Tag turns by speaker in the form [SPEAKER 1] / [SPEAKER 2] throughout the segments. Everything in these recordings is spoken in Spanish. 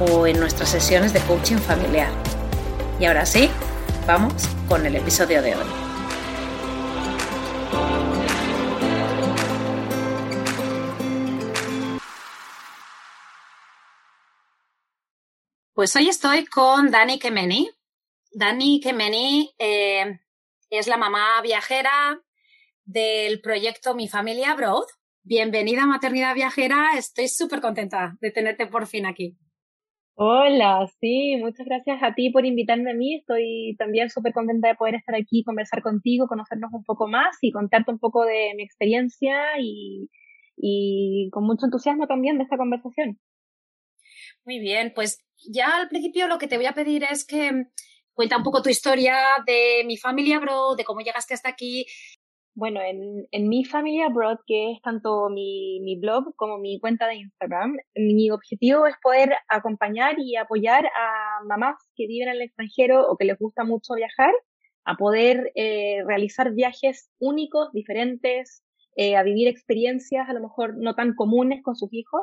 [SPEAKER 1] o en nuestras sesiones de coaching familiar. Y ahora sí, vamos con el episodio de hoy. Pues hoy estoy con Dani Kemeni. Dani Kemeni eh, es la mamá viajera del proyecto Mi Familia Abroad. Bienvenida a Maternidad Viajera. Estoy súper contenta de tenerte por fin aquí.
[SPEAKER 2] Hola, sí, muchas gracias a ti por invitarme a mí. Estoy también súper contenta de poder estar aquí, conversar contigo, conocernos un poco más y contarte un poco de mi experiencia y, y con mucho entusiasmo también de esta conversación.
[SPEAKER 1] Muy bien, pues ya al principio lo que te voy a pedir es que cuenta un poco tu historia de mi familia, bro, de cómo llegaste hasta aquí
[SPEAKER 2] bueno, en, en mi familia Abroad, que es tanto mi, mi blog como mi cuenta de Instagram, mi objetivo es poder acompañar y apoyar a mamás que viven en el extranjero o que les gusta mucho viajar a poder eh, realizar viajes únicos, diferentes, eh, a vivir experiencias a lo mejor no tan comunes con sus hijos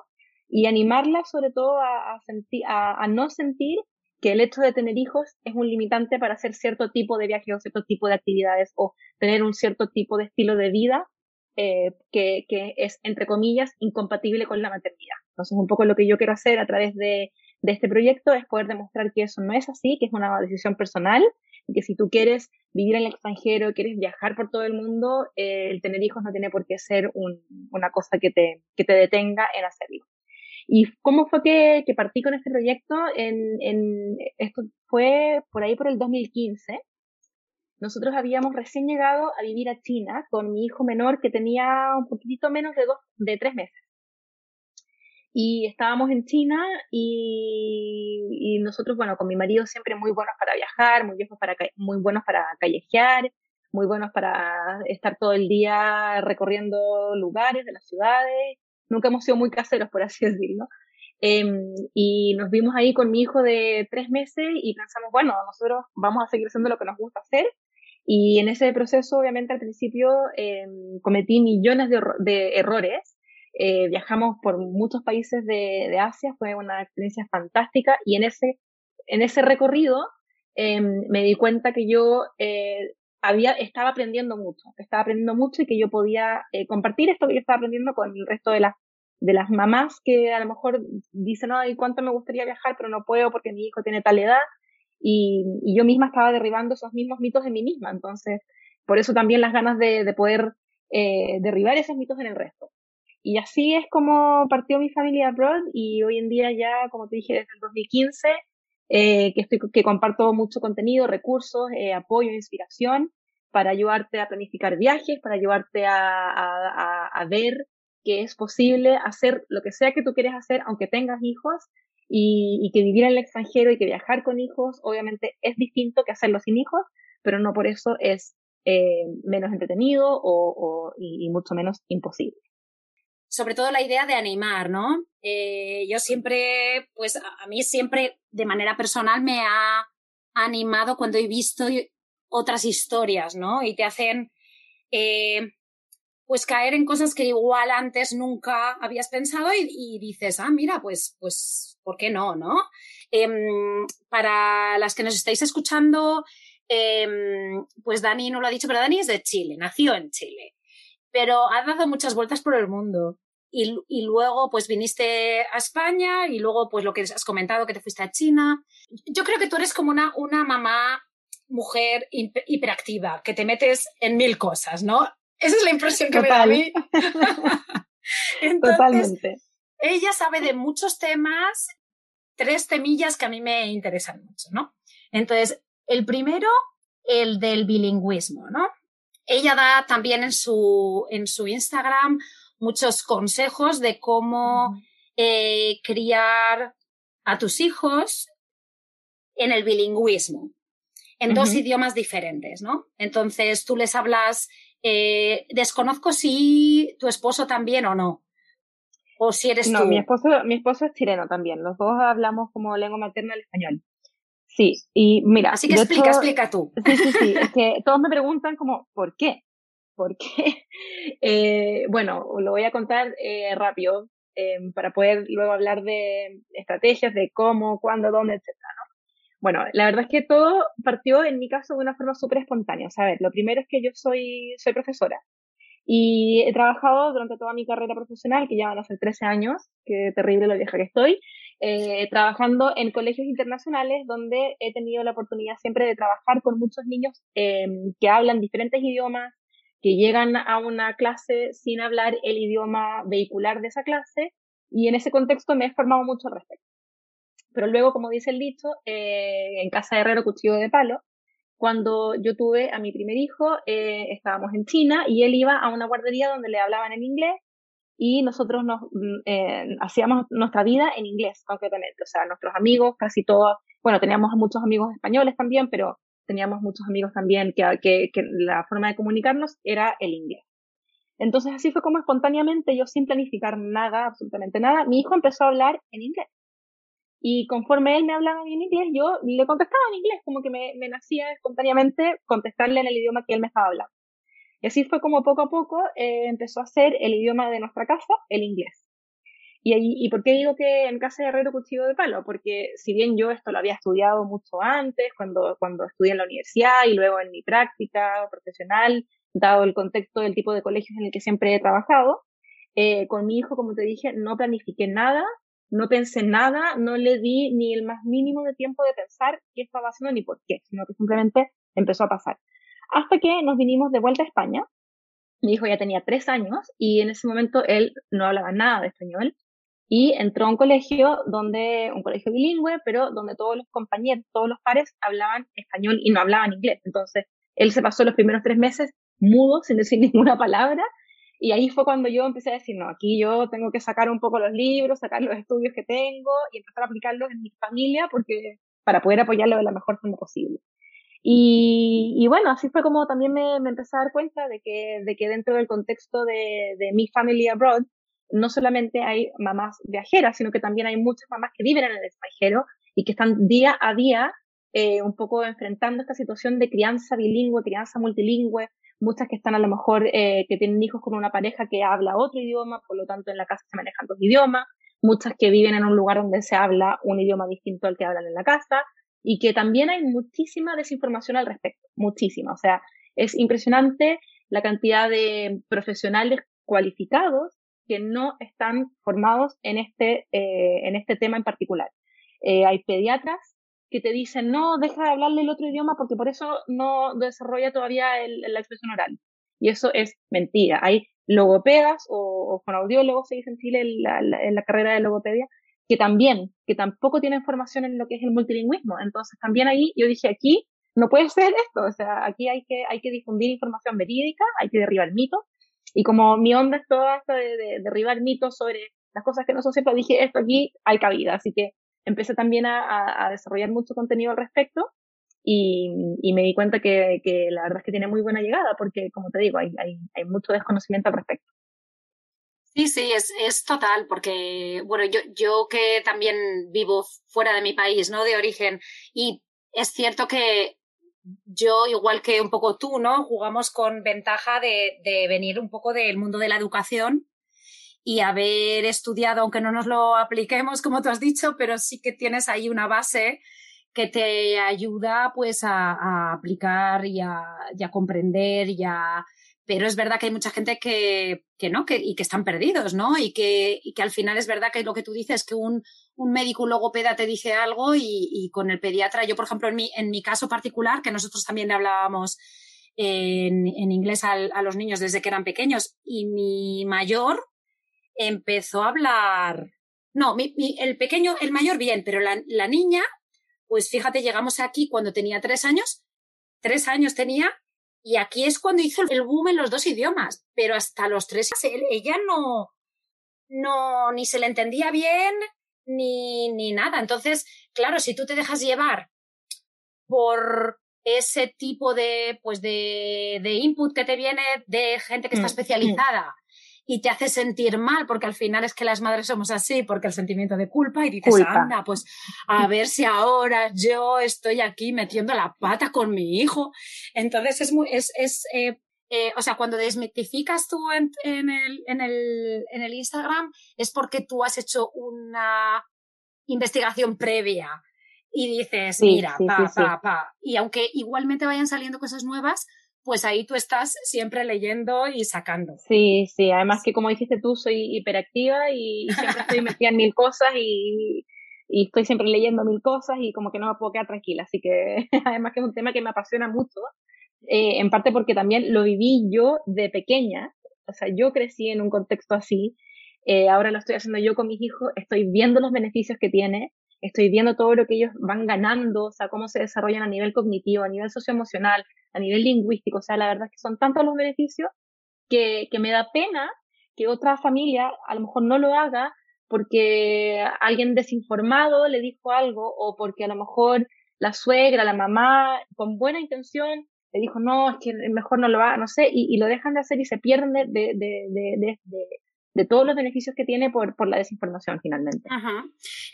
[SPEAKER 2] y animarlas sobre todo a, a, a, a no sentir que el hecho de tener hijos es un limitante para hacer cierto tipo de viajes o cierto tipo de actividades o tener un cierto tipo de estilo de vida eh, que, que, es, entre comillas, incompatible con la maternidad. Entonces, un poco lo que yo quiero hacer a través de, de este proyecto es poder demostrar que eso no es así, que es una decisión personal, y que si tú quieres vivir en el extranjero, quieres viajar por todo el mundo, eh, el tener hijos no tiene por qué ser un, una cosa que te, que te detenga en hacerlo. ¿Y cómo fue que, partí con este proyecto? Esto fue por ahí por el 2015. Nosotros habíamos recién llegado a vivir a China con mi hijo menor que tenía un poquitito menos de dos, de tres meses. Y estábamos en China y, y nosotros, bueno, con mi marido siempre muy buenos para viajar, muy, viejos para, muy buenos para callejear, muy buenos para estar todo el día recorriendo lugares de las ciudades nunca hemos sido muy caseros, por así decirlo. Eh, y nos vimos ahí con mi hijo de tres meses y pensamos, bueno, nosotros vamos a seguir haciendo lo que nos gusta hacer. Y en ese proceso, obviamente, al principio eh, cometí millones de, de errores. Eh, viajamos por muchos países de, de, Asia, fue una experiencia fantástica y en ese, en ese recorrido em, me di cuenta que yo eh, había, estaba aprendiendo mucho, estaba aprendiendo mucho y que yo podía eh, compartir esto que yo estaba aprendiendo con el resto de las, de las mamás que a lo mejor dicen, ay, cuánto me gustaría viajar, pero no puedo porque mi hijo tiene tal edad. Y, yo misma estaba derribando esos mismos mitos en mí misma. Entonces, por eso también las ganas de, de poder eh, derribar esos mitos en el resto. Y así es como partió mi familia abroad y hoy en día ya, como te dije, desde el 2015 eh, que, estoy, que comparto mucho contenido, recursos, eh, apoyo, inspiración para ayudarte a planificar viajes, para ayudarte a, a, ver que es posible hacer lo que sea que tú quieres hacer, aunque tengas hijos, y, que vivir en el extranjero y que viajar con hijos, obviamente es distinto que hacerlo sin hijos, pero no por eso es eh, menos entretenido o, y mucho menos imposible
[SPEAKER 1] sobre todo la idea de animar, ¿no? Eh, yo siempre, pues a, mí siempre de manera personal me ha animado cuando he visto otras historias, ¿no? Y te hacen, eh, pues caer en cosas que igual antes nunca habías pensado y, dices, ah, mira, pues, pues, ¿por qué no, no? Eh, para las que nos estáis escuchando, eh, pues Dani no lo ha dicho, pero Dani es de Chile, nació en Chile pero ha dado muchas vueltas por el mundo.
[SPEAKER 3] Y, luego pues viniste a España y luego pues lo que has comentado que te fuiste a China. Yo creo que tú eres como una, una mamá mujer hiperactiva, que te metes en mil cosas, ¿no? Esa es la impresión que me da a mí.
[SPEAKER 2] Totalmente.
[SPEAKER 3] Ella sabe de muchos temas, tres temillas que a mí me interesan mucho, ¿no? Entonces, el primero, el del bilingüismo, ¿no? Ella da también en su, en su Instagram muchos consejos de cómo eh, criar a tus hijos en el bilingüismo, en dos idiomas diferentes, ¿no? Entonces tú les hablas, eh, desconozco si tu esposo también o no, o si eres
[SPEAKER 2] no, mi esposo, mi esposo es chileno también, los dos hablamos como lengua materna el español. Sí, y mira.
[SPEAKER 3] Así que explica, explica tú.
[SPEAKER 2] Sí, sí, sí. es que todos me preguntan como, ¿por qué? ¿Por qué? Eh, bueno, lo voy a contar eh, rápido em, para poder luego hablar de estrategias, de cómo, cuándo, dónde, etcétera, ¿no? Bueno, la verdad es que todo partió en mi caso de una forma súper espontánea. O a ver, lo primero es que yo soy, soy profesora y he trabajado durante toda mi carrera profesional, que ya van a ser 13 años, qué terrible lo vieja que estoy, eh, trabajando en colegios internacionales donde he tenido la oportunidad siempre de trabajar con muchos niños em, que hablan diferentes idiomas, que llegan a una clase sin hablar el idioma vehicular de esa clase y en ese contexto me he formado mucho al respecto. Pero luego, como dice el dicho, eh, en casa de herrero cuchillo de palo, cuando yo tuve a mi primer hijo, eh, estábamos en China y él iba a una guardería donde le hablaban en inglés y nosotros nos mm, eh, hacíamos nuestra vida en inglés concretamente. O sea, nuestros amigos, casi todos, bueno, teníamos muchos amigos españoles también, pero teníamos muchos amigos también que, la forma de comunicarnos era el inglés. Entonces así fue como espontáneamente, yo sin planificar nada, absolutamente nada, mi hijo empezó a hablar en inglés. Y conforme él me hablaba en inglés, yo le contestaba en inglés, como que me, me nacía espontáneamente contestarle en el idioma que él me estaba hablando. Y así fue como poco a poco eh, empezó a ser el idioma de nuestra casa, el inglés. Y, ¿Y por qué digo que en casa de herrero cuchillo de palo? Porque si bien yo esto lo había estudiado mucho antes, cuando, cuando estudié en la universidad y luego en mi práctica profesional, dado el contexto del tipo de colegios en el que siempre he trabajado, eh, con mi hijo, como te dije, no planifiqué nada, no pensé nada, no le di ni el más mínimo de tiempo de pensar qué estaba haciendo ni por qué, sino que simplemente empezó a pasar. Hasta que nos vinimos de vuelta a España. Mi hijo ya tenía tres años y en ese momento él no hablaba nada de español y entró a un colegio donde, un colegio bilingüe, pero donde todos los compañeros, todos los pares hablaban español y no hablaban inglés. Entonces, él se pasó los primeros tres meses mudo, sin decir ninguna palabra, y ahí fue cuando yo empecé a decir, no, aquí yo tengo que sacar un poco los libros, sacar los estudios que tengo y empezar a aplicarlos en mi familia porque para poder apoyarlo de la mejor forma posible. Y, y bueno, así fue como también me, me, empecé a dar cuenta de que, de que dentro del contexto de, de mi family abroad, no solamente hay mamás viajeras, sino que también hay muchas mamás que viven en el extranjero y que están día a día eh, un poco enfrentando esta situación de crianza bilingüe, crianza multilingüe, muchas que están a lo mejor eh, que tienen hijos con una pareja que habla otro idioma, por lo tanto en la casa se manejan dos idiomas, muchas que viven en un lugar donde se habla un idioma distinto al que hablan en la casa. Y que también hay muchísima desinformación al respecto, muchísima, o sea, es impresionante la cantidad de profesionales cualificados que no están formados en este, eh, en este tema en particular. Eh, hay pediatras que te dicen, no, deja de hablarle el otro idioma porque por eso no desarrolla todavía la expresión oral. Y eso es mentira. Hay logopedas o, o fonoaudiólogos, se dice en Chile en la, en la, carrera de logopedia, que también, que tampoco tienen formación en lo que es el multilingüismo. Entonces también ahí yo dije, aquí no puede ser esto. O sea, aquí hay que, hay que difundir información verídica, hay que derribar mitos. Y como mi onda es toda esta de, de derribar mitos sobre las cosas que no son ciertas, dije, esto aquí hay cabida. Así que empecé también a, a desarrollar mucho contenido al respecto y, y me di cuenta que, que, la verdad es que tiene muy buena llegada porque, como te digo, hay, hay, hay mucho desconocimiento al respecto.
[SPEAKER 3] Sí, sí, es, es total, porque, bueno, yo, yo que también vivo fuera de mi país, ¿no? De origen, y es cierto que yo, igual que un poco tú, ¿no? Jugamos con ventaja de, de venir un poco del mundo de la educación y haber estudiado, aunque no nos lo apliquemos, como tú has dicho, pero sí que tienes ahí una base que te ayuda pues a, aplicar y a, y a, comprender y pero es verdad que hay mucha gente que, que no, que, y que están perdidos, ¿no? Y que, y que al final es verdad que lo que tú dices, que un, un médico, logopeda te dice algo y, con el pediatra, yo por ejemplo en mi, en mi caso particular, que nosotros también hablábamos en, inglés a, los niños desde que eran pequeños y mi mayor empezó a hablar, no, el pequeño, el mayor bien, pero la, la niña, pues fíjate, llegamos aquí cuando tenía tres años, tres años tenía y aquí es cuando hizo el boom en los dos idiomas, pero hasta los tres ella no, no, ni se le entendía bien, ni, ni nada. Entonces, claro, si tú te dejas llevar por ese tipo de, pues de, de input que te viene de gente que está mm, especializada y te hace sentir mal, porque al final es que las madres somos así, porque el sentimiento de culpa y dices, culpa. anda, pues a ver si ahora yo estoy aquí metiendo la pata con mi hijo. Entonces es muy, es, es eh, eh, o sea, cuando desmitificas tú en, en, el, en, el, en el Instagram es porque tú has hecho una investigación previa y dices, sí, mira, sí, pa, sí, pa, pa. Y aunque igualmente vayan saliendo cosas nuevas, pues ahí tú estás siempre leyendo y sacando.
[SPEAKER 2] Sí, sí, además que como dijiste tú, soy hiperactiva y siempre estoy metida en mil cosas y, y estoy siempre leyendo mil cosas y como que no me puedo quedar tranquila. Así que además que es un tema que me apasiona mucho, eh, en parte porque también lo viví yo de pequeña, o sea, yo crecí en un contexto así, eh, ahora lo estoy haciendo yo con mis hijos, estoy viendo los beneficios que tiene, estoy viendo todo lo que ellos van ganando, o sea, cómo se desarrollan a nivel cognitivo, a nivel socioemocional, a nivel lingüístico, o sea, la verdad es que son tantos los beneficios que, que me da pena que otra familia a lo mejor no lo haga porque alguien desinformado le dijo algo o porque a lo mejor la suegra, la mamá, con buena intención, le dijo, no, es que mejor no lo haga, no sé, y, y, lo dejan de hacer y se pierden de, de, de, de todos los beneficios que tiene por, por la desinformación finalmente.
[SPEAKER 3] Ajá,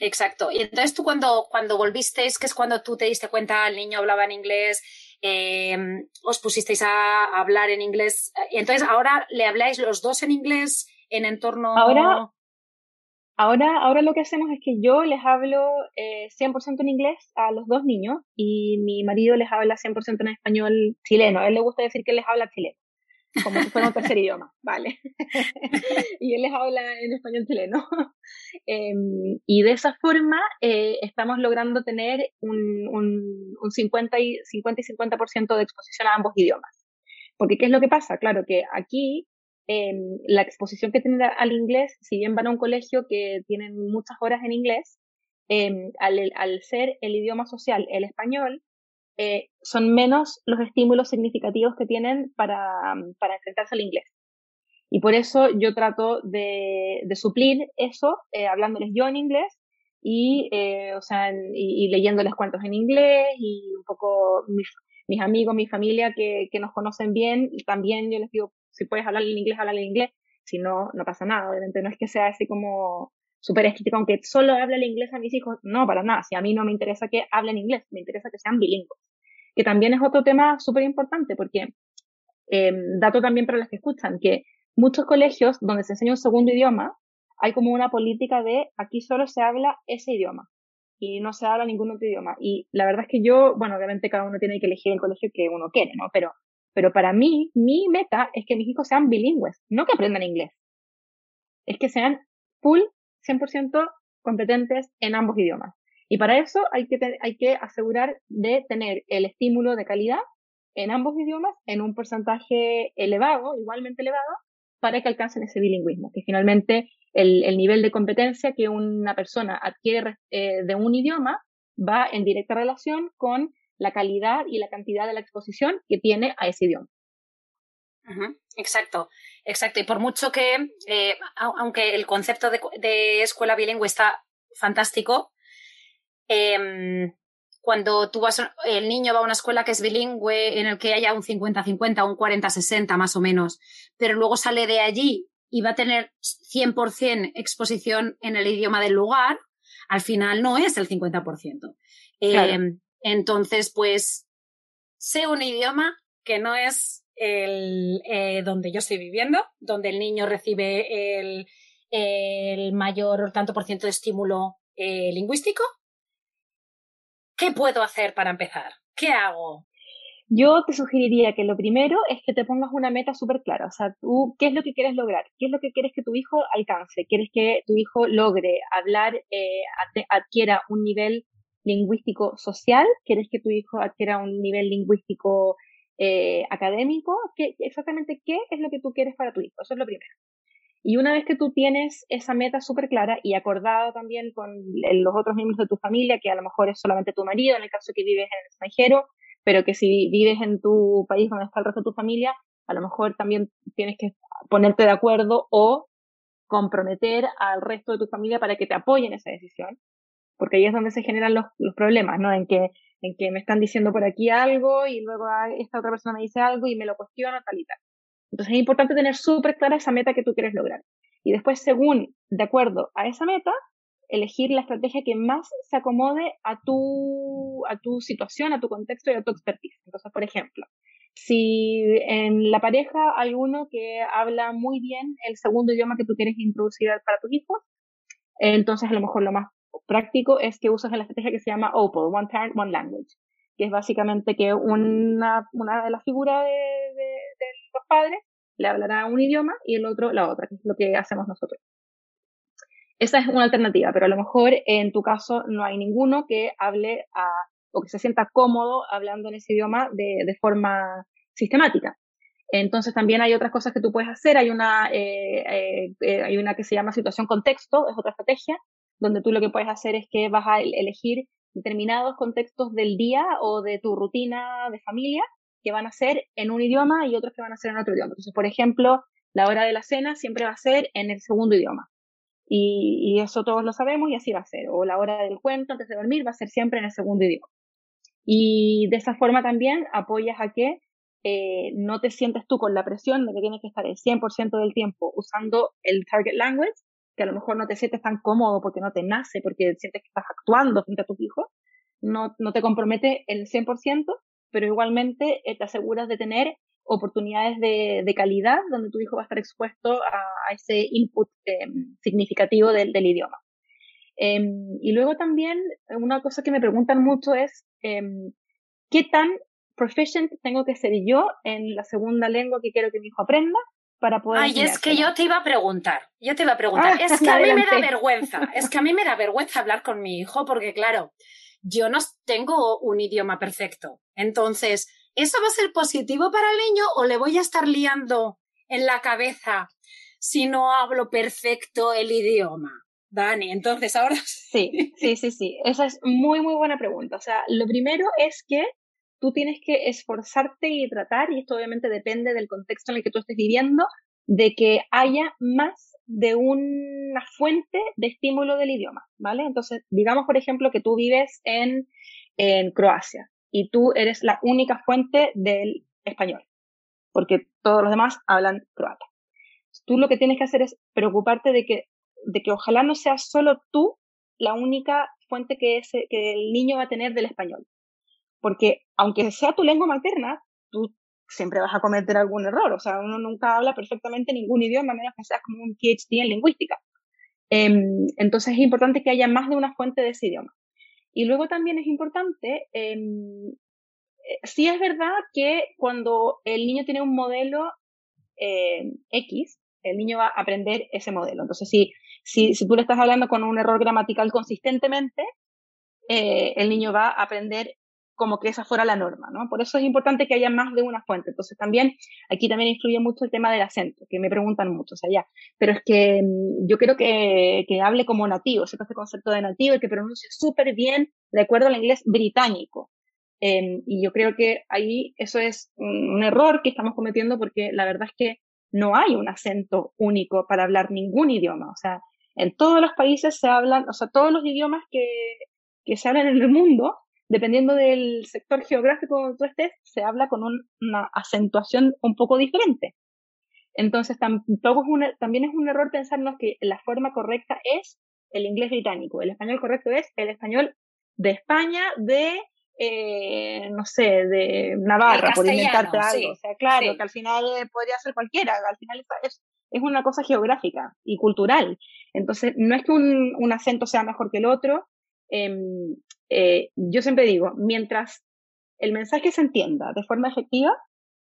[SPEAKER 3] exacto. Y entonces tú cuando, cuando volvisteis, que es cuando tú te diste cuenta, el niño hablaba en inglés, eh, os pusisteis a hablar en inglés, y entonces ahora le habláis los dos en inglés en entorno...
[SPEAKER 2] Ahora, ahora, ahora lo que hacemos es que yo les hablo eh, 100% en inglés a los dos niños y mi marido les habla 100% en español chileno. A él le gusta decir que les habla chileno como si fuera un tercer idioma, ¿vale? y él les habla en español chileno. eh, y de esa forma eh, estamos logrando tener un, un, un 50, y, 50 y 50% de exposición a ambos idiomas. Porque ¿qué es lo que pasa? Claro que aquí eh, la exposición que tienen al inglés, si bien van a un colegio que tienen muchas horas en inglés, eh, al, al ser el idioma social el español, eh, son menos los estímulos significativos que tienen para, para enfrentarse al inglés. Y por eso yo trato de, de suplir eso eh, hablándoles yo en inglés y, eh, o sea, y, y, leyéndoles cuentos en inglés y un poco mis, mis amigos, mi familia que, que, nos conocen bien, también yo les digo, si puedes hablar en inglés, habla en inglés, si no, no pasa nada, obviamente no es que sea así como súper escrito, aunque solo hable el inglés a mis hijos, no, para nada, si a mí no me interesa que hablen inglés, me interesa que sean bilingües que también es otro tema súper importante porque, eh, dato también para los que escuchan, que muchos colegios donde se enseña un segundo idioma, hay como una política de aquí solo se habla ese idioma y no se habla ningún otro idioma. Y la verdad es que yo, bueno, obviamente cada uno tiene que elegir el colegio que uno quiere, ¿no? Pero, pero para mí, mi meta es que mis hijos sean bilingües, no que aprendan inglés. Es que sean full, 100% competentes en ambos idiomas. Y para eso hay que, hay que asegurar de tener el estímulo de calidad en ambos idiomas en un porcentaje elevado, igualmente elevado, para que alcancen ese bilingüismo, que finalmente el, el nivel de competencia que una persona adquiere eh, de un idioma va en directa relación con la calidad y la cantidad de la exposición que tiene a ese idioma.
[SPEAKER 3] Uh -huh. Exacto, exacto. Y por mucho que, eh, aunque el concepto de, de escuela bilingüe está fantástico, eh, cuando tú vas, el niño va a una escuela que es bilingüe, en el que haya un 50-50, un 40-60 más o menos, pero luego sale de allí y va a tener 100% exposición en el idioma del lugar, al final no es el 50%. Claro. Entonces, pues, sé un idioma que no es el eh, donde yo estoy viviendo, donde el niño recibe el, el mayor tanto por ciento de estímulo eh, lingüístico, ¿Qué puedo hacer para empezar? ¿Qué hago?
[SPEAKER 2] Yo te sugeriría que lo primero es que te pongas una meta súper clara. O sea, tú, ¿qué es lo que quieres lograr? ¿Qué es lo que quieres que tu hijo alcance? ¿Quieres que tu hijo logre hablar, eh, adquiera un nivel lingüístico social? ¿Quieres que tu hijo adquiera un nivel lingüístico eh, académico? ¿Qué, exactamente qué es lo que tú quieres para tu hijo? Eso es lo primero. Y una vez que tú tienes esa meta súper clara y acordada también con los otros miembros de tu familia, que a lo mejor es solamente tu marido, en el caso que vives en el extranjero, pero que si vives en tu país donde está el resto de tu familia, a lo mejor también tienes que ponerte de acuerdo o comprometer al resto de tu familia para que te apoyen esa decisión, porque ahí es donde se generan los, problemas, ¿no? En que, en que me están diciendo por aquí algo y luego esta otra persona me dice algo y me lo cuestiona tal y tal. Entonces es importante tener súper clara esa meta que tú quieres lograr. Y después, según, de acuerdo a esa meta, elegir la estrategia que más se acomode a tu, a tu situación, a tu contexto y a tu expertise. Entonces, por ejemplo, si en la pareja hay uno que habla muy bien el segundo idioma que tú quieres introducir para tus hijos, entonces a lo mejor lo más práctico es que uses la estrategia que se llama OPAL, One Parent, One Language, que es básicamente que una, una de las figuras de, los padres le hablará un idioma y el otro la otra, que es lo que hacemos nosotros. Esa es una alternativa, pero a lo mejor en tu caso no hay ninguno que hable o que se sienta cómodo hablando en ese idioma de, de forma sistemática. Entonces también hay otras cosas que tú puedes hacer. Hay una, eh, eh, eh, hay una que se llama situación contexto, es otra estrategia, donde tú lo que puedes hacer es que vas a elegir determinados contextos del día o de tu rutina de familia que van a ser en un idioma y otros que van a ser en otro idioma. Entonces, por ejemplo, la hora de la cena siempre va a ser en el segundo idioma. Y, eso todos lo sabemos y así va a ser. O la hora del cuento antes de dormir va a ser siempre en el segundo idioma. Y de esa forma también apoyas a que eh, no te sientes tú con la presión de que tienes que estar el 100% del tiempo usando el target language, que a lo mejor no te sientes tan cómodo porque no te nace, porque sientes que estás actuando frente a tus hijos. No, no te compromete el 100%, pero igualmente eh, te aseguras de tener oportunidades de, de, calidad donde tu hijo va a estar expuesto a, ese input em, significativo del, del idioma. Em, y luego también una cosa que me preguntan mucho es em, qué tan proficient tengo que ser yo en la segunda lengua que quiero que mi hijo aprenda para poder.
[SPEAKER 3] Ay, es que yo te iba a preguntar, yo te iba a preguntar. Ah, es que a mí me da vergüenza, es que a mí me da vergüenza hablar con mi hijo porque, claro, yo no tengo un idioma perfecto. Entonces, ¿eso va a ser positivo para el niño o le voy a estar liando en la cabeza si no hablo perfecto el idioma? Dani, entonces ahora
[SPEAKER 2] sí. Sí, sí, sí, Esa es muy, muy buena pregunta. O sea, lo primero es que tú tienes que esforzarte y tratar, y esto obviamente depende del contexto en el que tú estés viviendo, de que haya más de una fuente de estímulo del idioma, ¿vale? Entonces, digamos, por ejemplo, que tú vives en, Croacia y tú eres la única fuente del español, porque todos los demás hablan croata. Tú lo que tienes que hacer es preocuparte de que, de que ojalá no seas solo tú la única fuente que el niño va a tener del español. Porque aunque sea tu lengua materna, tú siempre vas a cometer algún error. O sea, uno nunca habla perfectamente ningún idioma, a menos que seas como un PhD en lingüística. Em, entonces es importante que haya más de una fuente de ese idioma. Y luego también es importante, eh, sí es verdad que cuando el niño tiene un modelo eh, X, el niño va a aprender ese modelo. Entonces, si, si, si tú le estás hablando con un error gramatical consistentemente, eh, el niño va a aprender como que esa fuera la norma, ¿no? Por eso es importante que haya más de una fuente. Entonces también, aquí también influye mucho el tema del acento, que me preguntan mucho, o sea, ya. Pero es que mm, yo quiero que, que hable como nativo, sepa este concepto de nativo y que pronuncie súper bien de acuerdo al inglés británico. Eh, y yo creo que ahí eso es un, un error que estamos cometiendo porque la verdad es que no hay un acento único para hablar ningún idioma. O sea, en todos los países se hablan, o sea, todos los idiomas que, que se hablan en el mundo dependiendo del sector geográfico donde tú estés, se habla con una acentuación un poco diferente. Entonces, tampoco es también es un error pensarnos que la forma correcta es el inglés británico. El español correcto es el español de España, de, eh, no sé, de Navarra, por inventarte algo. o sea, claro, que al final eh, podría ser cualquiera, al final es, es, una cosa geográfica y cultural. Entonces, no es que un, un acento sea mejor que el otro, eh, eh, yo siempre digo, mientras el mensaje se entienda de forma efectiva,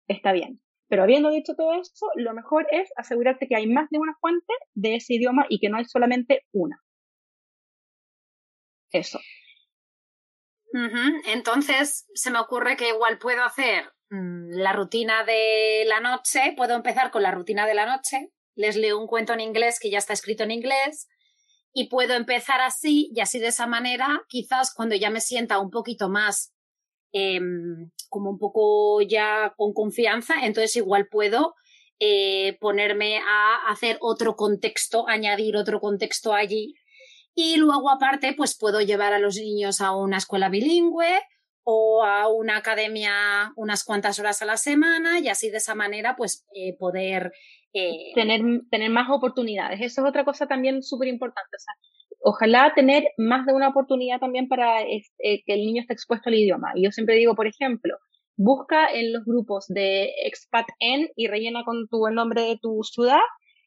[SPEAKER 2] está bien. Pero habiendo dicho todo eso, lo mejor es asegurarte que hay más de una fuente de ese idioma y que no hay solamente una. Eso.
[SPEAKER 3] Entonces, se me ocurre que igual puedo hacer mm, la rutina de la noche, puedo empezar con la rutina de la noche, les leo un cuento en inglés que ya está escrito en inglés y puedo empezar así y así de esa manera, quizás cuando ya me sienta un poquito más Em, como un poco ya con confianza, entonces igual puedo eh, ponerme a hacer otro contexto, añadir otro contexto allí. Y luego aparte, pues puedo llevar a los niños a una escuela bilingüe o a una academia unas cuantas horas a la semana y así de esa manera, pues eh, poder...
[SPEAKER 2] Eh, tener, tener más oportunidades. Eso es otra cosa también súper importante. O sea, ojalá tener más de una oportunidad también para eh, que el niño esté expuesto al idioma. Y yo siempre digo, por ejemplo, busca en los grupos de expat en y rellena con tu, el nombre de tu ciudad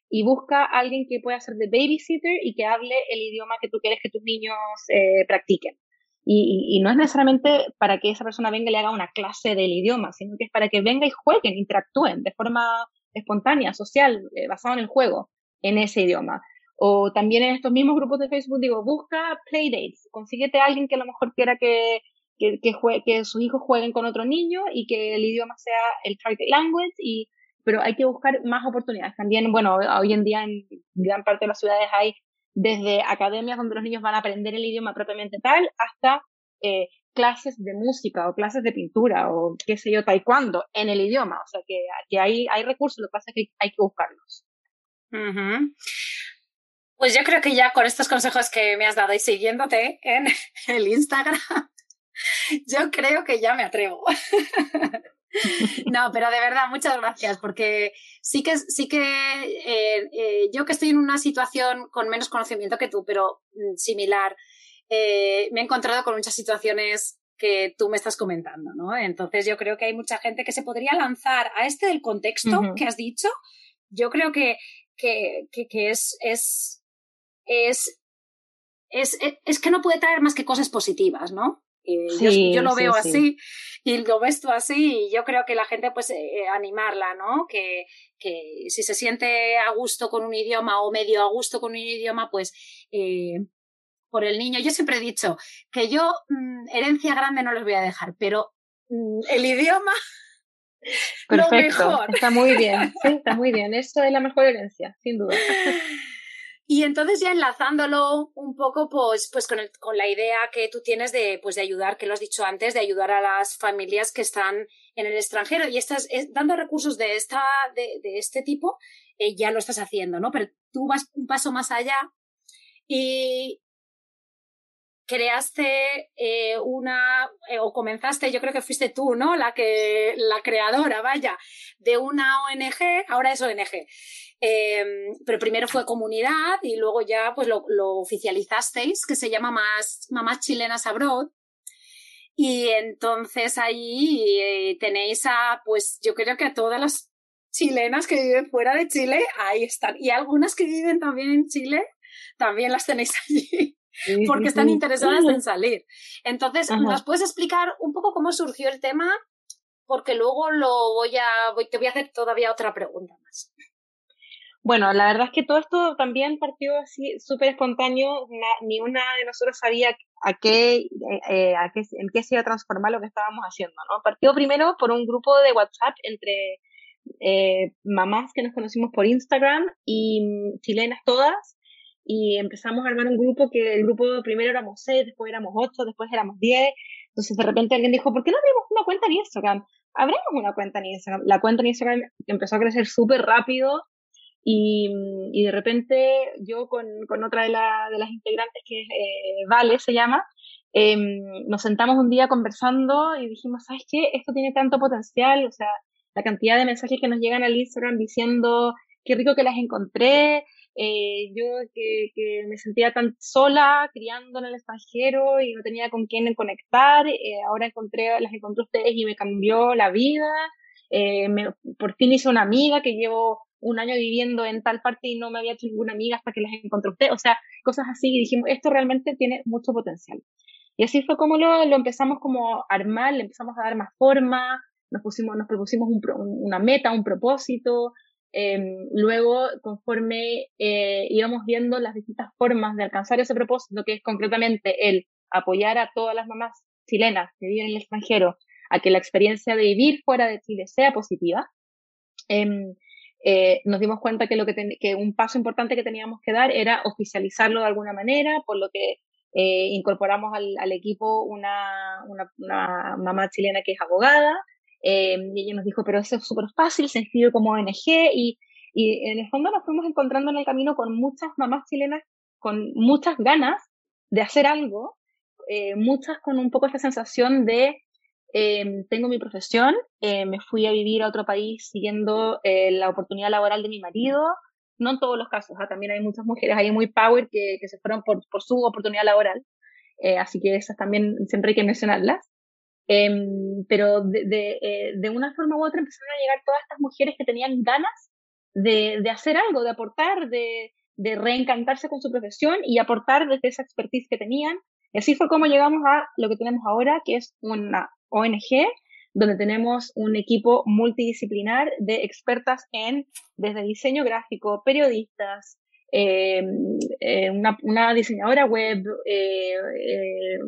[SPEAKER 2] y busca a alguien que pueda ser de babysitter y que hable el idioma que tú quieres que tus niños eh, practiquen. Y, y, no es necesariamente para que esa persona venga y le haga una clase del idioma, sino que es para que venga y jueguen, interactúen de forma espontánea, social, eh, basado en el juego, en ese idioma. O también en estos mismos grupos de Facebook digo, busca playdates, consíguete a alguien que a lo mejor quiera que, que, que, sus hijos jueguen con otro niño y que el idioma sea el target language, y, pero hay que buscar más oportunidades. También, bueno, hoy en día en gran parte de las ciudades hay desde academias donde los niños van a aprender el idioma propiamente tal hasta eh, clases de música o clases de pintura o qué sé yo, taekwondo en el idioma. O sea que, que hay, hay recursos, lo que pasa es que hay que buscarlos.
[SPEAKER 3] Pues yo creo que ya con estos consejos que me has dado y siguiéndote en el Instagram, yo creo que ya me atrevo. No, pero de verdad, muchas gracias, porque sí que, sí que eh, eh, yo que estoy en una situación con menos conocimiento que tú, pero mm, similar, eh, me he encontrado con muchas situaciones que tú me estás comentando, ¿no? Entonces yo creo que hay mucha gente que se podría lanzar a este del contexto que has dicho. Yo creo que, que, que es, es, es, es, es, que no puede traer más que cosas positivas, ¿no? yo, lo veo así y lo ves tú así y yo creo que la gente pues eh, animarla, ¿no? Que, que si se siente a gusto con un idioma o medio a gusto con un idioma, pues eh, por el niño. Yo siempre he dicho que yo mm, herencia grande no les voy a dejar, pero mm, el idioma...
[SPEAKER 2] Perfecto, está muy bien, sí, está muy bien. Eso es la mejor herencia, sin duda.
[SPEAKER 3] Y entonces ya enlazándolo un poco pues, pues con, con, la idea que tú tienes de, pues de ayudar, que lo has dicho antes, de ayudar a las familias que están en el extranjero y estás dando recursos de, esta, de, de este tipo, eh, ya lo estás haciendo, ¿no? Pero tú vas un paso más allá y creaste eh, una, eh, o comenzaste, yo creo que fuiste tú, ¿no? La que, la creadora, vaya, de una ONG, ahora es ONG. Em, pero primero fue comunidad y luego ya pues lo, oficializasteis, que se llama más Mamás Chilenas Abroad. Y entonces ahí eh, tenéis a, pues yo creo que a todas las chilenas que viven fuera de Chile, ahí están. Y algunas que viven también en Chile, también las tenéis allí porque están interesadas en salir. Entonces, ¿nos puedes explicar un poco cómo surgió el tema? Porque luego lo voy a, voy, te voy a hacer todavía otra pregunta más.
[SPEAKER 2] Bueno, la verdad es que todo esto también partió así súper espontáneo. ni una de nosotros sabía a qué, eh, eh, a qué, en qué se iba a transformar lo que estábamos haciendo, ¿no? Partió primero por un grupo de WhatsApp entre eh, mamás que nos conocimos por Instagram y mm, chilenas todas, y empezamos a armar un grupo que el grupo primero éramos seis, después éramos ocho, después éramos diez. Entonces de repente alguien dijo, ¿por qué no abrimos una cuenta en Instagram? Abramos una cuenta en Instagram. La cuenta en Instagram empezó a crecer súper rápido y, y, de repente yo con, con otra de, la, de, las integrantes, que es eh, Vale, se llama, eh, nos sentamos un día conversando y dijimos, ¿sabes qué? Esto tiene tanto potencial, o sea, la cantidad de mensajes que nos llegan al Instagram diciendo, qué rico que las encontré, eh, yo que, que, me sentía tan sola criando en el extranjero y no tenía con quién conectar, eh, ahora encontré, las encontré ustedes y me cambió la vida. Eh, me, por fin hice una amiga que llevo un año viviendo en tal parte y no me había hecho ninguna amiga hasta que las encontré ustedes. O sea, cosas así y dijimos, esto realmente tiene mucho potencial. Y así fue como lo, lo empezamos como a armar, le empezamos a dar más forma, nos pusimos, nos propusimos un, una meta, un propósito, Em, luego, conforme eh, íbamos viendo las distintas formas de alcanzar ese propósito, que es concretamente el apoyar a todas las mamás chilenas que viven en el extranjero a que la experiencia de vivir fuera de Chile sea positiva, em, eh, nos dimos cuenta que, lo que, que, un paso importante que teníamos que dar era oficializarlo de alguna manera, por lo que eh, incorporamos al, al equipo una, una, una, mamá chilena que es abogada, eh, y ella nos dijo, pero eso es súper fácil, se inscribe como ONG y, y en el fondo nos fuimos encontrando en el camino con muchas mamás chilenas con muchas ganas de hacer algo, eh, muchas con un poco esta sensación de eh, tengo mi profesión, eh, me fui a vivir a otro país siguiendo la oportunidad laboral de mi marido, no en todos los casos, ¿ah? también hay muchas mujeres ahí muy power que, se fueron por, su oportunidad laboral, así que esas también siempre hay que mencionarlas. Em, pero de, de, eh, de, una forma u otra empezaron a llegar todas estas mujeres que tenían ganas de, de hacer algo, de aportar, de, de, reencantarse con su profesión y aportar desde esa expertise que tenían. Y así fue como llegamos a lo que tenemos ahora, que es una ONG donde tenemos un equipo multidisciplinar de expertas en desde diseño gráfico, periodistas, eh, eh, una, una, diseñadora web, eh, eh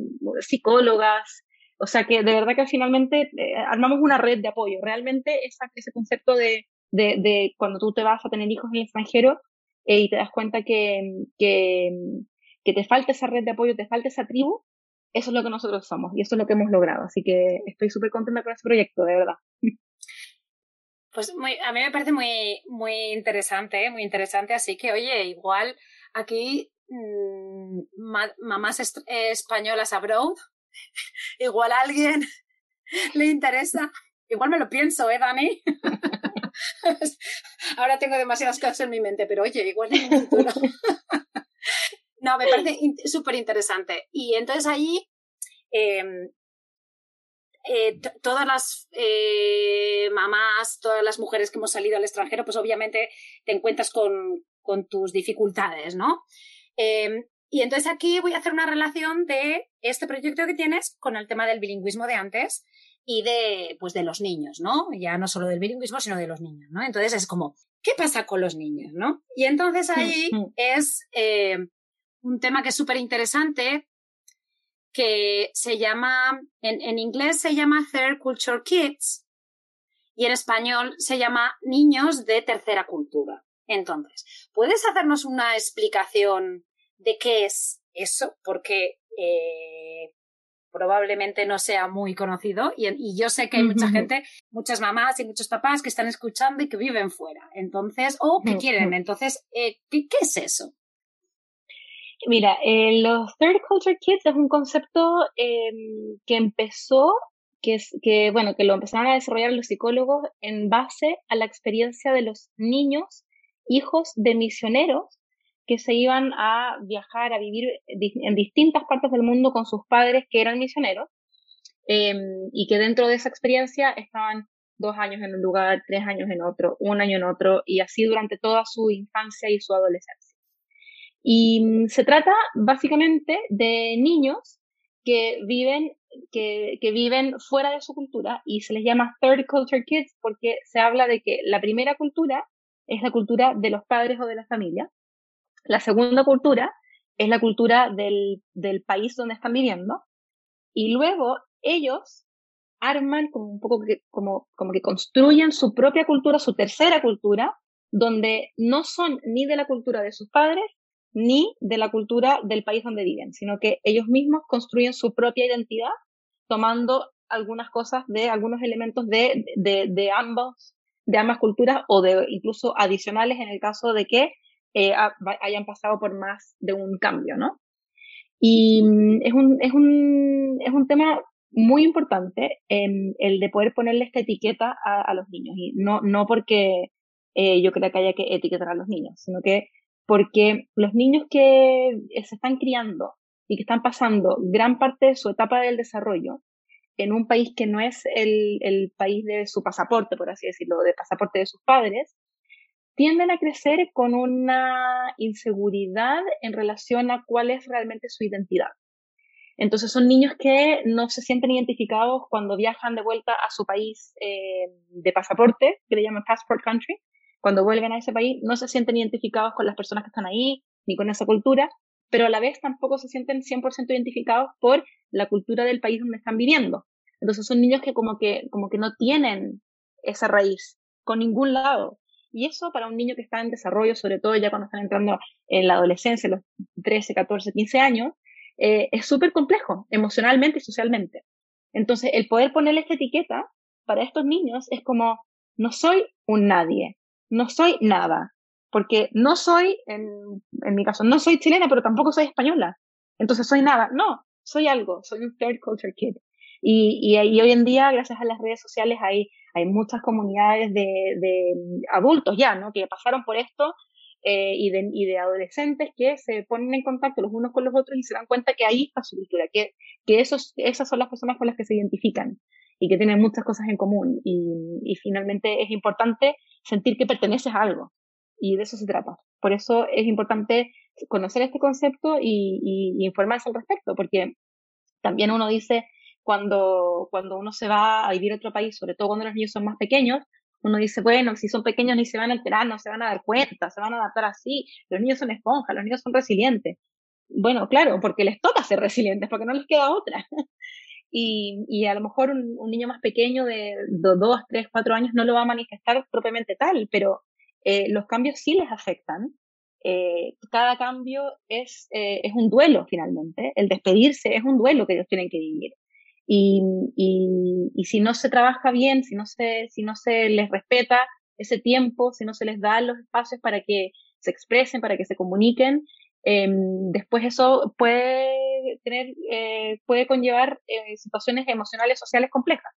[SPEAKER 2] psicólogas, o sea que de verdad que finalmente eh, armamos una red de apoyo. Realmente esa, ese concepto de, cuando tú te vas a tener hijos en el extranjero eh, y te das cuenta que, te falta esa red de apoyo, te falta esa tribu, eso es lo que nosotros somos y eso es lo que hemos logrado. Así que estoy súper contenta con ese proyecto, de verdad.
[SPEAKER 3] Pues muy, a mí me parece muy, muy interesante, muy interesante. Así que, oye, igual aquí mmm, mamás españolas abroad igual a alguien le interesa. Igual me lo pienso, ¿eh, Dani? Ahora tengo demasiadas cosas en mi mente, pero oye, igual en no, me parece súper interesante. Y entonces ahí eh, eh, todas las eh, mamás, todas las mujeres que hemos salido al extranjero, pues obviamente te encuentras con, con tus dificultades, ¿no? Eh, y entonces aquí voy a hacer una relación de este proyecto que tienes con el tema del bilingüismo de antes y de, pues, de los niños, ¿no? Ya no solo del bilingüismo, sino de los niños, ¿no? Entonces es como, ¿qué pasa con los niños, no? Y entonces ahí es eh, un tema que es súper interesante, que se llama, en, en inglés se llama Third Culture Kids y en español se llama Niños de Tercera Cultura. Entonces, ¿puedes hacernos una explicación de qué es eso, porque eh, probablemente no sea muy conocido y, y yo sé que hay mucha gente, muchas mamás y muchos papás que están escuchando y que viven fuera, entonces, o que quieren, entonces, eh, ¿qué, ¿qué, es eso?
[SPEAKER 2] Mira, eh, los Third Culture Kids es un concepto eh, que empezó, que es, que, bueno, que lo empezaron a desarrollar los psicólogos en base a la experiencia de los niños, hijos de misioneros que se iban a viajar, a vivir en distintas partes del mundo con sus padres que eran misioneros eh, y que dentro de esa experiencia estaban dos años en un lugar, tres años en otro, un año en otro y así durante toda su infancia y su adolescencia. Y mm, se trata básicamente de niños que viven, que, que viven fuera de su cultura y se les llama third culture kids porque se habla de que la primera cultura es la cultura de los padres o de la familia la segunda cultura es la cultura del, del país donde están viviendo y luego ellos arman como un poco que, como, como que construyen su propia cultura, su tercera cultura, donde no son ni de la cultura de sus padres ni de la cultura del país donde viven, sino que ellos mismos construyen su propia identidad tomando algunas cosas de algunos elementos de, de, de ambos, de ambas culturas o de incluso adicionales en el caso de que eh, hayan pasado por más de un cambio, ¿no? Y mm, es un, es un, es un tema muy importante en el de poder ponerle esta etiqueta a, los niños. Y no, no porque eh, yo crea que haya que etiquetar a los niños, sino que porque los niños que se están criando y que están pasando gran parte de su etapa del desarrollo en un país que no es el, el país de su pasaporte, por así decirlo, de pasaporte de sus padres, tienden a crecer con una inseguridad en relación a cuál es realmente su identidad. Entonces son niños que no se sienten identificados cuando viajan de vuelta a su país eh, de pasaporte, que le llaman passport country. Cuando vuelven a ese país, no se sienten identificados con las personas que están ahí, ni con esa cultura, pero a la vez tampoco se sienten 100% identificados por la cultura del país donde están viviendo. Entonces son niños que como que, como que no tienen esa raíz con ningún lado. Y eso para un niño que está en desarrollo, sobre todo ya cuando están entrando en la adolescencia, los 13, 14, 15 años, eh, es súper complejo emocionalmente y socialmente. Entonces, el poder ponerle esta etiqueta para estos niños es como, no soy un nadie, no soy nada, porque no soy, en, en mi caso, no soy chilena, pero tampoco soy española. Entonces, soy nada. No, soy algo, soy un third culture kid. Y, y, y, hoy en día, gracias a las redes sociales, hay, hay muchas comunidades de, de adultos ya, ¿no? Que pasaron por esto eh, y, de, y de adolescentes que se ponen en contacto los unos con los otros y se dan cuenta que ahí está su cultura, que, que esos, esas son las personas con las que se identifican y que tienen muchas cosas en común. Y, y finalmente es importante sentir que perteneces a algo. Y de eso se trata. Por eso es importante conocer este concepto y, y, y informarse al respecto, porque también uno dice, cuando, cuando uno se va a vivir a otro país, sobre todo cuando los niños son más pequeños, uno dice, bueno, si son pequeños ni se van a enterar, no se van a dar cuenta, se van a adaptar así, los niños son esponjas, los niños son resilientes. Bueno, claro, porque les toca ser resilientes, porque no les queda otra. y, y a lo mejor un, un niño más pequeño de, de dos, tres, cuatro años no lo va a manifestar propiamente tal, pero eh, los cambios sí les afectan. Eh, cada cambio es, eh, es un duelo finalmente. El despedirse es un duelo que ellos tienen que vivir. Y, y, si no se trabaja bien, si no se, si no se les respeta ese tiempo, si no se les da los espacios para que se expresen, para que se comuniquen, eh, después eso puede tener, eh, puede conllevar eh, situaciones emocionales, sociales complejas.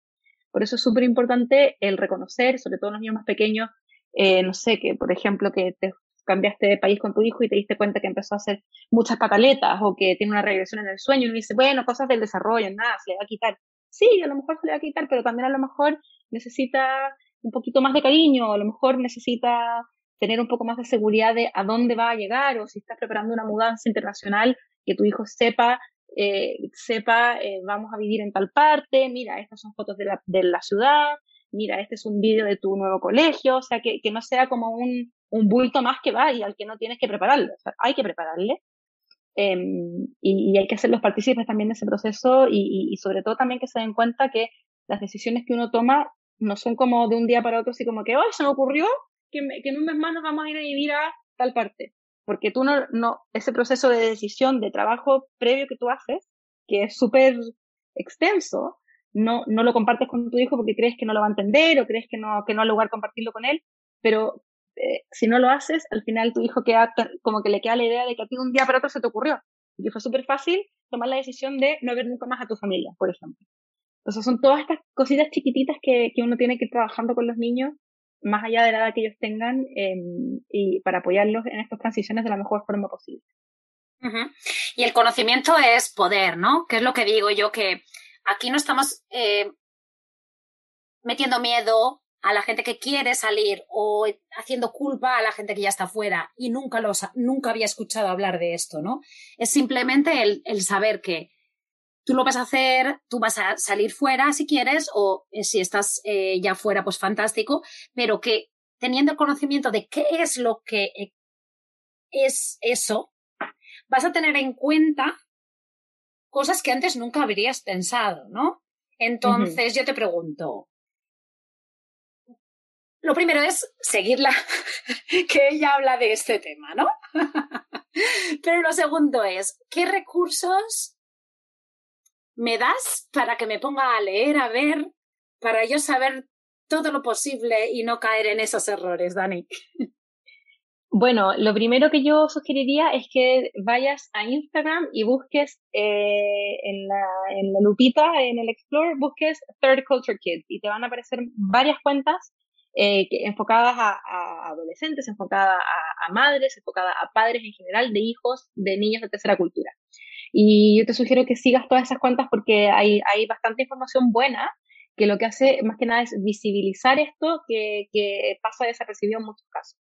[SPEAKER 2] Por eso es súper importante el reconocer, sobre todo en los niños más pequeños, eh, no sé, que por ejemplo que te cambiaste de país con tu hijo y te diste cuenta que empezó a hacer muchas pataletas o que tiene una regresión en el sueño y uno dice, bueno, cosas del desarrollo, nada, se le va a quitar. Sí, a lo mejor se le va a quitar, pero también a lo mejor necesita un poquito más de cariño, a lo mejor necesita tener un poco más de seguridad de a dónde va a llegar o si estás preparando una mudanza internacional, que tu hijo sepa, eh, sepa, eh, vamos a vivir en tal parte, mira, estas son fotos de la, de la ciudad, mira, este es un vídeo de tu nuevo colegio, o sea, que, que no sea como un, un bulto más que va y al que no tienes que prepararle. O sea, hay que prepararle. Eh, y, hay que hacer los partícipes también de ese proceso y, sobre todo también que se den cuenta que las decisiones que uno toma no son como de un día para otro, así como que, hoy se me ocurrió que, me, que, en un mes más nos vamos a ir a vivir a tal parte. Porque tú no, no, ese proceso de decisión, de trabajo previo que tú haces, que es súper extenso, no, no lo compartes con tu hijo porque crees que no lo va a entender o crees que no, que no hay lugar compartirlo con él, pero eh, si no lo haces, al final tu hijo queda como que le queda la idea de que a ti un día para otro se te ocurrió. Y fue súper fácil tomar la decisión de no ver nunca más a tu familia, por ejemplo. Entonces son todas estas cositas chiquititas que, que uno tiene que ir trabajando con los niños, más allá de la edad que ellos tengan, eh, y para apoyarlos en estas transiciones de la mejor forma posible.
[SPEAKER 3] Y el conocimiento es poder, ¿no? Que es lo que digo yo, que aquí no estamos eh, metiendo miedo a la gente que quiere salir o haciendo culpa a la gente que ya está fuera y nunca, los, nunca había escuchado hablar de esto, ¿no? Es simplemente el, el saber que tú lo vas a hacer, tú vas a salir fuera si quieres o eh, si estás eh, ya fuera, pues fantástico, pero que teniendo el conocimiento de qué es lo que eh, es eso, vas a tener en cuenta cosas que antes nunca habrías pensado, ¿no? Entonces uh -huh. yo te pregunto, lo primero es seguirla, que ella habla de este tema, ¿no? Pero lo segundo es, ¿qué recursos me das para que me ponga a leer, a ver, para yo saber todo lo posible y no caer en esos errores, Dani?
[SPEAKER 2] Bueno, lo primero que yo sugeriría es que vayas a Instagram y busques eh, en, la, en la lupita, en el Explorer, busques Third Culture Kids y te van a aparecer varias cuentas eh, enfocadas a, adolescentes, enfocadas a, madres, enfocadas a padres en general, de hijos, de niños de tercera cultura. Y yo te sugiero que sigas todas esas cuentas porque hay, hay bastante información buena que lo que hace más que nada es visibilizar esto que, que pasa desapercibido en muchos casos.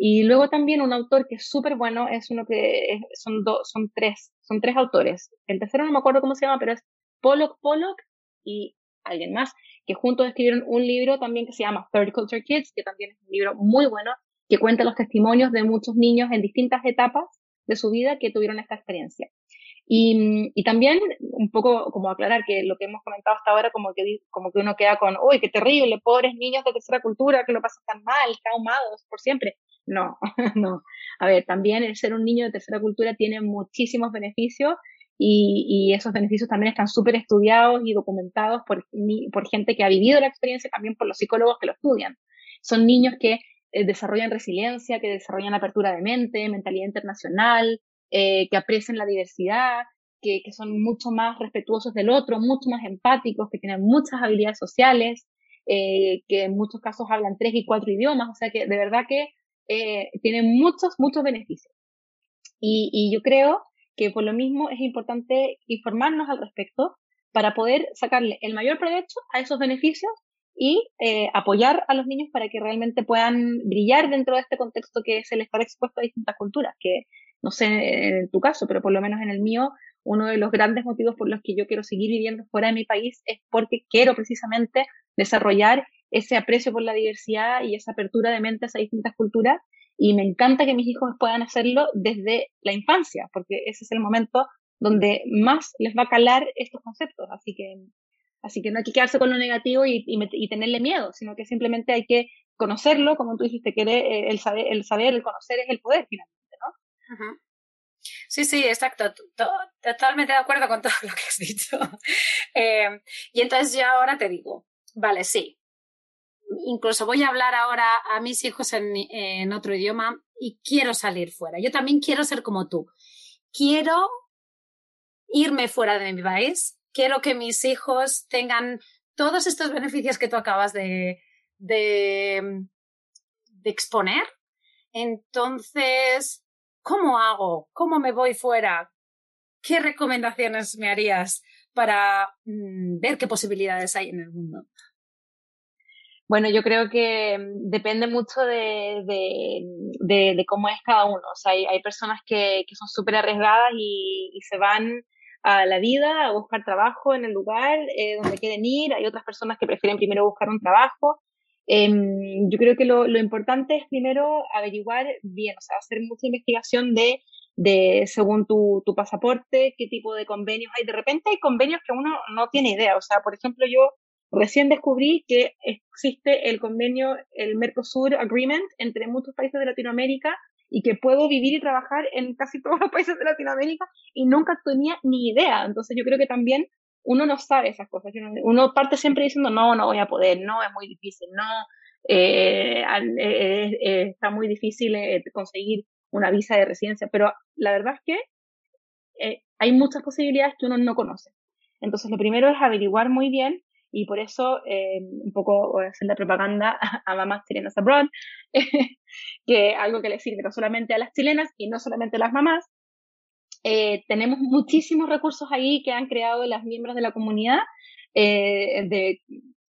[SPEAKER 2] Y luego también un autor que es súper bueno es uno que son dos, son tres, son tres autores. El tercero no me acuerdo cómo se llama, pero es Pollock Pollock y alguien más, que juntos escribieron un libro también que se llama Third Culture Kids, que también es un libro muy bueno, que cuenta los testimonios de muchos niños en distintas etapas de su vida que tuvieron esta experiencia. Y, y, también un poco como aclarar que lo que hemos comentado hasta ahora, como que, como que uno queda con, uy, qué terrible, pobres niños de tercera cultura que lo pasan tan mal, traumados por siempre. No, no. A ver, también el ser un niño de tercera cultura tiene muchísimos beneficios y, y esos beneficios también están súper estudiados y documentados por, por gente que ha vivido la experiencia, también por los psicólogos que lo estudian. Son niños que eh, desarrollan resiliencia, que desarrollan apertura de mente, mentalidad internacional, eh, que aprecian la diversidad, que, que, son mucho más respetuosos del otro, mucho más empáticos, que tienen muchas habilidades sociales, eh, que en muchos casos hablan tres y cuatro idiomas, o sea que de verdad que eh, tienen muchos, muchos beneficios. Y, y yo creo que por lo mismo es importante informarnos al respecto para poder sacarle el mayor provecho a esos beneficios y eh, apoyar a los niños para que realmente puedan brillar dentro de este contexto que se les está expuesto a distintas culturas, que no sé en tu caso, pero por lo menos en el mío, uno de los grandes motivos por los que yo quiero seguir viviendo fuera de mi país es porque quiero precisamente desarrollar ese aprecio por la diversidad y esa apertura de mente a distintas culturas. Y me encanta que mis hijos puedan hacerlo desde la infancia, porque ese es el momento donde más les va a calar estos conceptos. Así que, así que no hay que quedarse con lo negativo y, y, tenerle miedo, sino que simplemente hay que conocerlo, como tú dijiste, que el saber, el saber, el conocer es el poder finalmente.
[SPEAKER 3] Sí, sí, exacto. Totalmente de acuerdo con todo lo que has dicho. Eh, y entonces yo ahora te digo, vale, sí. Incluso voy a hablar ahora a mis hijos en, otro idioma y quiero salir fuera. Yo también quiero ser como tú. Quiero irme fuera de mi país. Quiero que mis hijos tengan todos estos beneficios que tú acabas de, de, de exponer. Entonces, ¿Cómo hago? ¿Cómo me voy fuera? ¿Qué recomendaciones me harías para mm, ver qué posibilidades hay en el mundo?
[SPEAKER 2] Bueno, yo creo que mm, depende mucho de, de, cómo es cada uno. O sea, hay, personas que, que son súper arriesgadas y, se van a la vida a buscar trabajo en el lugar eh, donde quieren ir. Hay otras personas que prefieren primero buscar un trabajo. Em, yo creo que lo, lo, importante es primero averiguar bien, o sea, hacer mucha investigación de, de según tu, tu, pasaporte, qué tipo de convenios hay. De repente hay convenios que uno no tiene idea. O sea, por ejemplo, yo recién descubrí que existe el convenio, el Mercosur Agreement entre muchos países de Latinoamérica y que puedo vivir y trabajar en casi todos los países de Latinoamérica y nunca tenía ni idea. Entonces yo creo que también uno no sabe esas cosas. Uno parte siempre diciendo, no, no voy a poder, no, es muy difícil, no, eh, eh, eh, está muy difícil conseguir una visa de residencia, pero la verdad es que hay muchas posibilidades que uno no conoce. Entonces, lo primero es averiguar muy bien y por eso un poco voy a hacer la propaganda a, mamás chilenas abroad, que algo que le sirve no solamente a las chilenas y no solamente a las mamás, eh, tenemos muchísimos recursos ahí que han creado las miembros de la comunidad eh, de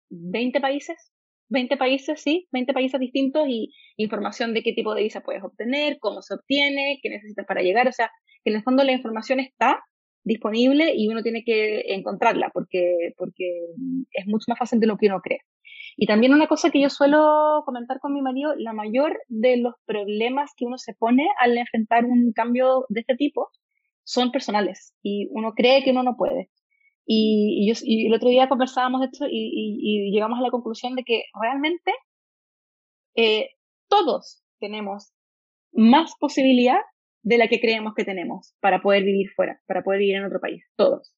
[SPEAKER 2] 20 países, 20 países, sí, 20 países distintos y información de qué tipo de visa puedes obtener, cómo se obtiene, qué necesitas para llegar. O sea, que en el fondo la información está disponible y uno tiene que encontrarla porque, porque es mucho más fácil de lo que uno cree. Y también una cosa que yo suelo comentar con mi marido, la mayor de los problemas que uno se pone al enfrentar un cambio de este tipo son personales y uno cree que uno no puede. Y, y, el otro día conversábamos de esto y, llegamos a la conclusión de que realmente eh, todos tenemos más posibilidad de la que creemos que tenemos para poder vivir fuera, para poder vivir en otro país, todos.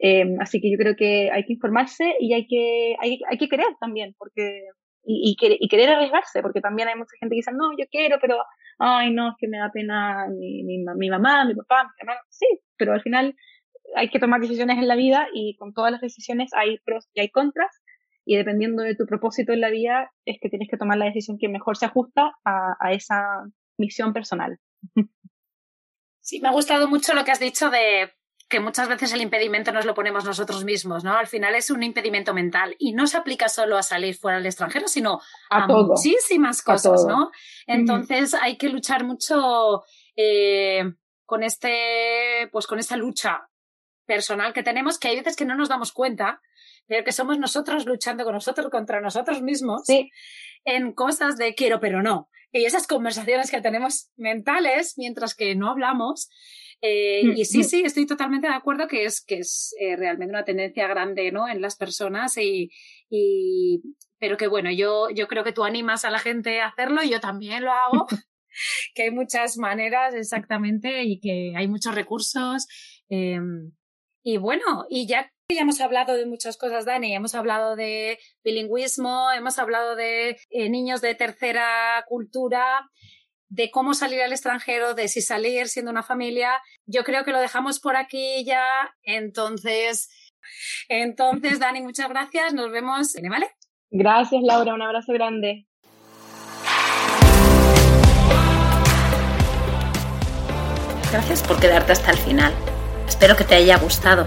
[SPEAKER 2] Em, así que yo creo que hay que informarse y hay que, hay, hay que querer también, porque y, y, querer arriesgarse, porque también hay mucha gente que dice, no, yo quiero, pero, ay, no, es que me da pena mi, mi, mi mamá, mi papá, mi hermano. Sí, pero al final hay que tomar decisiones en la vida y con todas las decisiones hay pros y hay contras y dependiendo de tu propósito en la vida es que tienes que tomar la decisión que mejor se ajusta a, a esa misión personal.
[SPEAKER 3] Sí, me ha gustado mucho lo que has dicho de que muchas veces el impedimento nos lo ponemos nosotros mismos, ¿no? Al final es un impedimento mental y no se aplica solo a salir fuera del extranjero, sino a, muchísimas cosas, ¿no? Entonces hay que luchar mucho eh, con este, pues con esta lucha personal que tenemos, que hay veces que no nos damos cuenta, pero que somos nosotros luchando con nosotros contra nosotros mismos en cosas de quiero pero no. Y esas conversaciones que tenemos mentales mientras que no hablamos, eh, mm, y sí, mm. sí, estoy totalmente de acuerdo que es, que es eh, realmente una tendencia grande ¿no? en las personas y, y, pero que bueno, yo, yo creo que tú animas a la gente a hacerlo y yo también lo hago, que hay muchas maneras exactamente y que hay muchos recursos. Eh, y bueno, y ya ya hemos hablado de muchas cosas, Dani. Hemos hablado de bilingüismo, hemos hablado de niños de tercera cultura, de cómo salir al extranjero, de si salir siendo una familia. Yo creo que lo dejamos por aquí ya. Entonces, entonces, Dani, muchas gracias. Nos vemos, ¿vale?
[SPEAKER 2] Gracias, Laura. Un abrazo grande.
[SPEAKER 1] Gracias por quedarte hasta el final. Espero que te haya gustado.